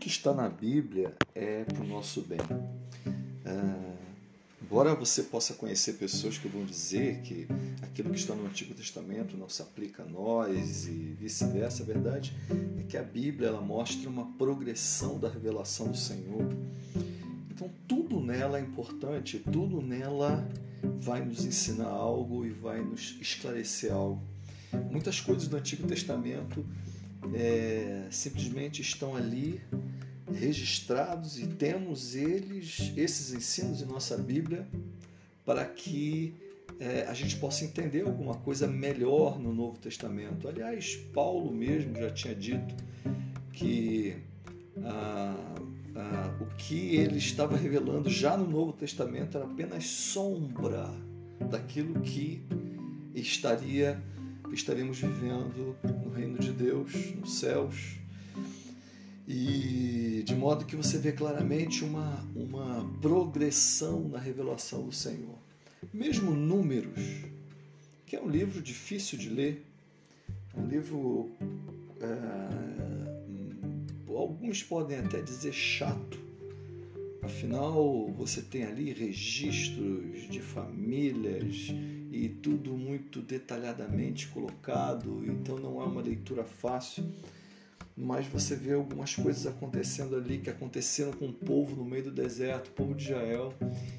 que está na Bíblia é para o nosso bem. Ah, embora você possa conhecer pessoas que vão dizer que aquilo que está no Antigo Testamento não se aplica a nós e vice-versa, a verdade é que a Bíblia ela mostra uma progressão da revelação do Senhor. Então tudo nela é importante, tudo nela vai nos ensinar algo e vai nos esclarecer algo. Muitas coisas do Antigo Testamento é, simplesmente estão ali registrados e temos eles, esses ensinos em nossa Bíblia, para que é, a gente possa entender alguma coisa melhor no Novo Testamento. Aliás, Paulo mesmo já tinha dito que ah, ah, o que ele estava revelando já no Novo Testamento era apenas sombra daquilo que estaria estaremos vivendo no reino de Deus, nos céus. E de modo que você vê claramente uma, uma progressão na revelação do Senhor. Mesmo Números, que é um livro difícil de ler, um livro. É, alguns podem até dizer chato, afinal você tem ali registros de famílias e tudo muito detalhadamente colocado, então não é uma leitura fácil, mas você vê algumas coisas acontecendo ali que aconteceram com o povo no meio do deserto, o povo de Israel,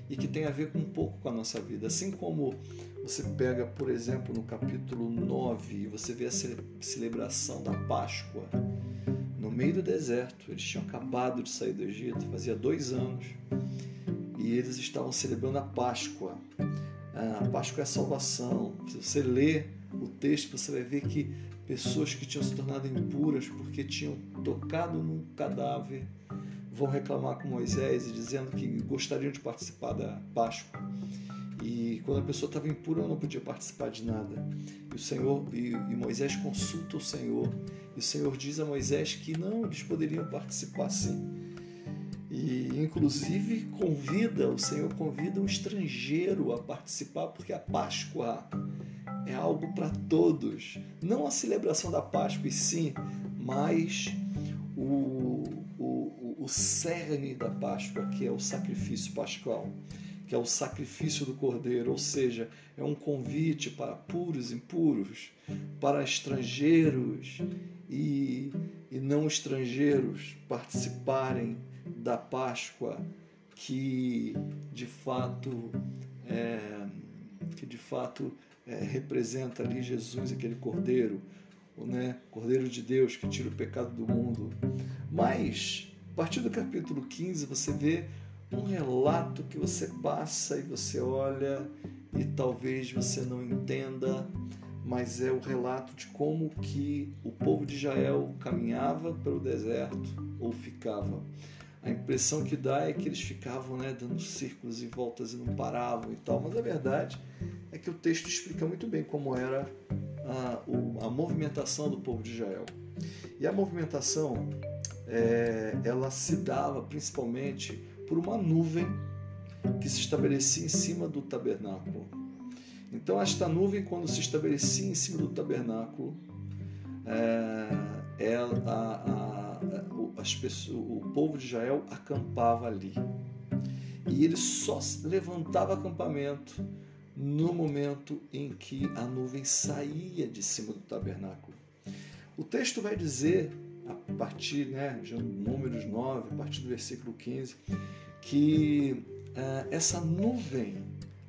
e que tem a ver com um pouco com a nossa vida. Assim como você pega, por exemplo, no capítulo 9, e você vê a celebração da Páscoa no meio do deserto. Eles tinham acabado de sair do Egito, fazia dois anos, e eles estavam celebrando a Páscoa. A Páscoa é a salvação. Se você lê o texto, você vai ver que pessoas que tinham se tornado impuras porque tinham tocado num cadáver vão reclamar com Moisés e dizendo que gostariam de participar da Páscoa. E quando a pessoa estava impura, ela não podia participar de nada. E o Senhor e, e Moisés consulta o Senhor. E o Senhor diz a Moisés que não, eles poderiam participar sim. E inclusive convida, o Senhor convida um estrangeiro a participar, porque a Páscoa é algo para todos. Não a celebração da Páscoa, e sim, mas o, o, o cerne da Páscoa, que é o sacrifício pascual, que é o sacrifício do Cordeiro, ou seja, é um convite para puros e impuros, para estrangeiros e, e não estrangeiros participarem da Páscoa que de fato é, que de fato é, representa ali Jesus, aquele Cordeiro, né? Cordeiro de Deus que tira o pecado do mundo. Mas a partir do capítulo 15 você vê um relato que você passa e você olha e talvez você não entenda, mas é o relato de como que o povo de Israel caminhava pelo deserto ou ficava a impressão que dá é que eles ficavam né, dando círculos e voltas e não paravam e tal, mas a verdade é que o texto explica muito bem como era a, a movimentação do povo de Israel. E a movimentação é, ela se dava principalmente por uma nuvem que se estabelecia em cima do tabernáculo. Então, esta nuvem, quando se estabelecia em cima do tabernáculo, é, ela, a, a pessoas, o povo de Israel acampava ali. E ele só levantava acampamento no momento em que a nuvem saía de cima do tabernáculo. O texto vai dizer, a partir né, de Números 9, a partir do versículo 15, que uh, essa nuvem,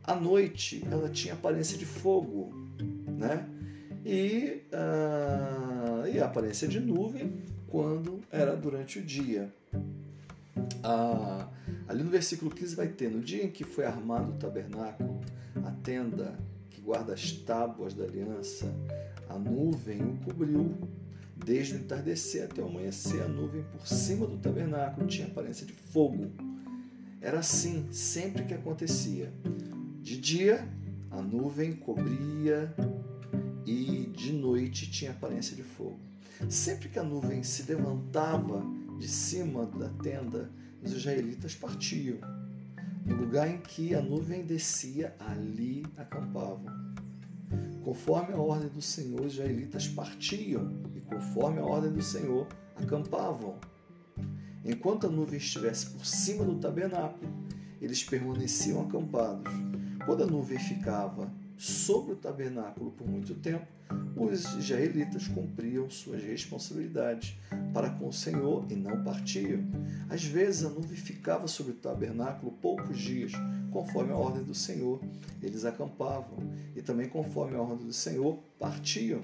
à noite, ela tinha aparência de fogo, né? E, uh, e a aparência de nuvem quando era durante o dia. Ah, ali no versículo 15 vai ter: No dia em que foi armado o tabernáculo, a tenda que guarda as tábuas da aliança, a nuvem o cobriu. Desde o entardecer até o amanhecer, a nuvem por cima do tabernáculo tinha aparência de fogo. Era assim sempre que acontecia. De dia, a nuvem cobria e de noite tinha aparência de fogo. Sempre que a nuvem se levantava de cima da tenda, os israelitas partiam. No lugar em que a nuvem descia, ali acampavam. Conforme a ordem do Senhor, os israelitas partiam, e conforme a ordem do Senhor, acampavam. Enquanto a nuvem estivesse por cima do tabernáculo, eles permaneciam acampados. Quando a nuvem ficava sobre o tabernáculo por muito tempo, os israelitas cumpriam suas responsabilidades para com o Senhor e não partiam. Às vezes a nuvem ficava sobre o tabernáculo poucos dias, conforme a ordem do Senhor. Eles acampavam e também conforme a ordem do Senhor partiam.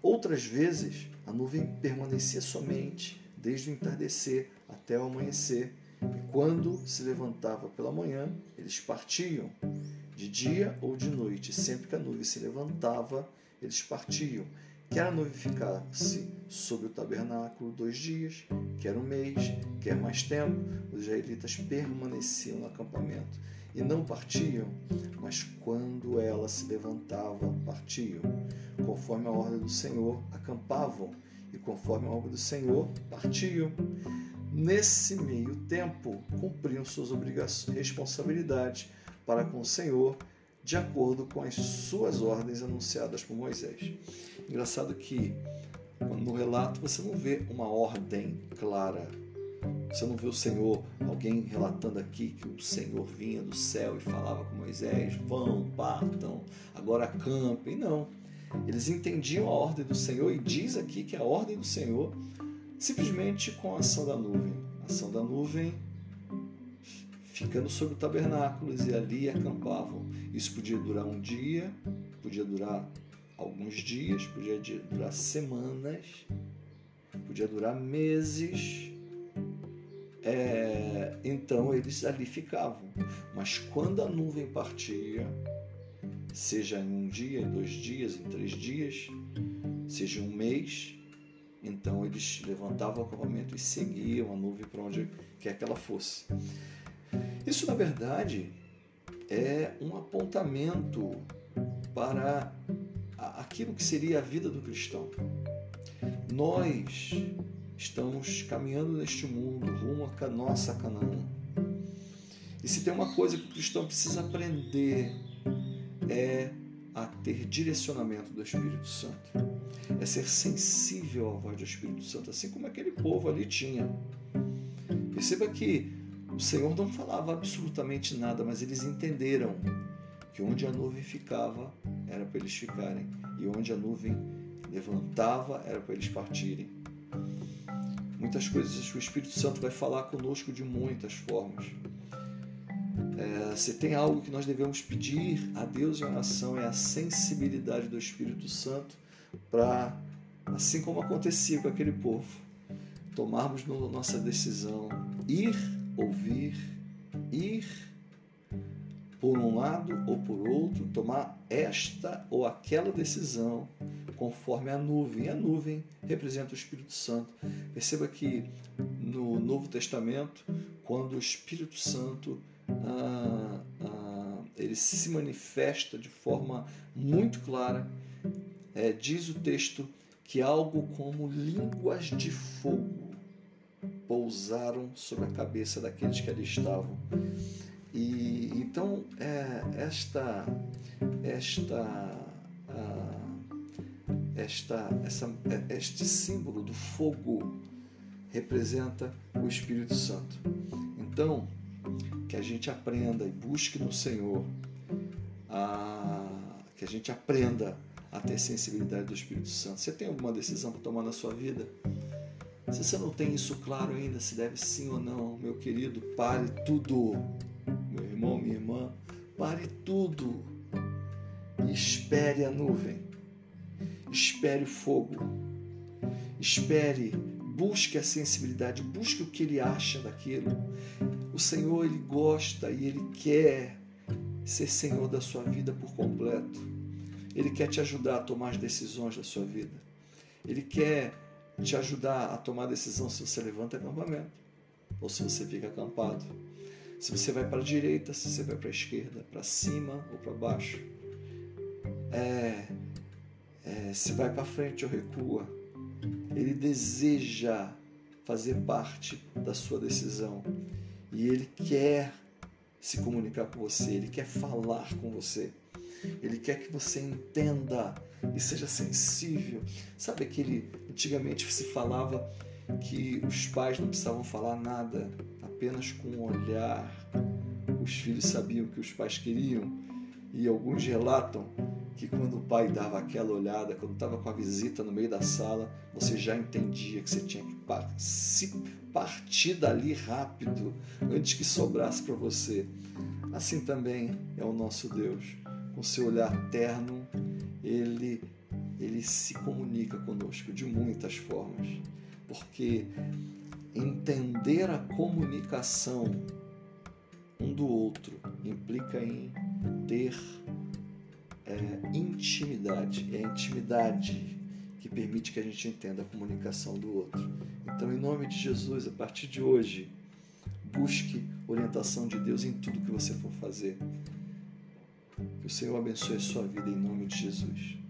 Outras vezes a nuvem permanecia somente desde o entardecer até o amanhecer, e quando se levantava pela manhã, eles partiam de dia ou de noite, sempre que a nuvem se levantava, eles partiam. Quer a nuvem ficasse sobre o tabernáculo dois dias, quer um mês, quer mais tempo, os israelitas permaneciam no acampamento e não partiam, mas quando ela se levantava, partiam. Conforme a ordem do Senhor, acampavam, e conforme a ordem do Senhor, partiam. Nesse meio tempo, cumpriam suas obrigações, responsabilidades para com o Senhor de acordo com as suas ordens anunciadas por Moisés. Engraçado que no relato você não vê uma ordem clara. Você não vê o Senhor, alguém relatando aqui que o Senhor vinha do céu e falava com Moisés: vão, partam, agora acampem. Não. Eles entendiam a ordem do Senhor e diz aqui que a ordem do Senhor simplesmente com a ação da nuvem. A ação da nuvem ficando sobre o tabernáculo e ali acampavam. Isso podia durar um dia, podia durar alguns dias, podia durar semanas, podia durar meses. É, então eles ali ficavam. Mas quando a nuvem partia, seja em um dia, em dois dias, em três dias, seja um mês, então eles levantavam o acampamento e seguiam a nuvem para onde quer que ela fosse. Isso, na verdade, é um apontamento para aquilo que seria a vida do cristão. Nós estamos caminhando neste mundo rumo à nossa Canaã. E se tem uma coisa que o cristão precisa aprender é a ter direcionamento do Espírito Santo. É ser sensível à voz do Espírito Santo, assim como aquele povo ali tinha. Perceba que o Senhor não falava absolutamente nada, mas eles entenderam que onde a nuvem ficava era para eles ficarem e onde a nuvem levantava era para eles partirem. Muitas coisas o Espírito Santo vai falar conosco de muitas formas. É, se tem algo que nós devemos pedir a Deus em oração é a sensibilidade do Espírito Santo para, assim como acontecia com aquele povo, tomarmos nossa decisão, ir ouvir, ir por um lado ou por outro, tomar esta ou aquela decisão conforme a nuvem. A nuvem representa o Espírito Santo. Perceba que no Novo Testamento, quando o Espírito Santo ah, ah, ele se manifesta de forma muito clara, é, diz o texto que algo como línguas de fogo pousaram sobre a cabeça daqueles que ali estavam. E então é, esta esta esta essa, é, este símbolo do fogo representa o Espírito Santo. Então que a gente aprenda e busque no Senhor a, que a gente aprenda a ter sensibilidade do Espírito Santo. Você tem alguma decisão para tomar na sua vida? Se você não tem isso claro ainda, se deve sim ou não, meu querido, pare tudo. Meu irmão, minha irmã, pare tudo. E espere a nuvem. Espere o fogo. Espere, busque a sensibilidade, busque o que ele acha daquilo. O Senhor, ele gosta e ele quer ser Senhor da sua vida por completo. Ele quer te ajudar a tomar as decisões da sua vida. Ele quer te ajudar a tomar a decisão se você levanta acampamento ou se você fica acampado. Se você vai para a direita, se você vai para a esquerda, para cima ou para baixo. É, é, se vai para frente ou recua. Ele deseja fazer parte da sua decisão e ele quer se comunicar com você, ele quer falar com você. Ele quer que você entenda e seja sensível. Sabe aquele antigamente se falava que os pais não precisavam falar nada, apenas com um olhar os filhos sabiam o que os pais queriam. E alguns relatam que quando o pai dava aquela olhada, quando estava com a visita no meio da sala, você já entendia que você tinha que se partir dali rápido, antes que sobrasse para você. Assim também é o nosso Deus. Com seu olhar terno, ele ele se comunica conosco de muitas formas, porque entender a comunicação um do outro implica em ter é, intimidade. É a intimidade que permite que a gente entenda a comunicação do outro. Então, em nome de Jesus, a partir de hoje, busque orientação de Deus em tudo que você for fazer. Que o Senhor abençoe a sua vida em nome de Jesus.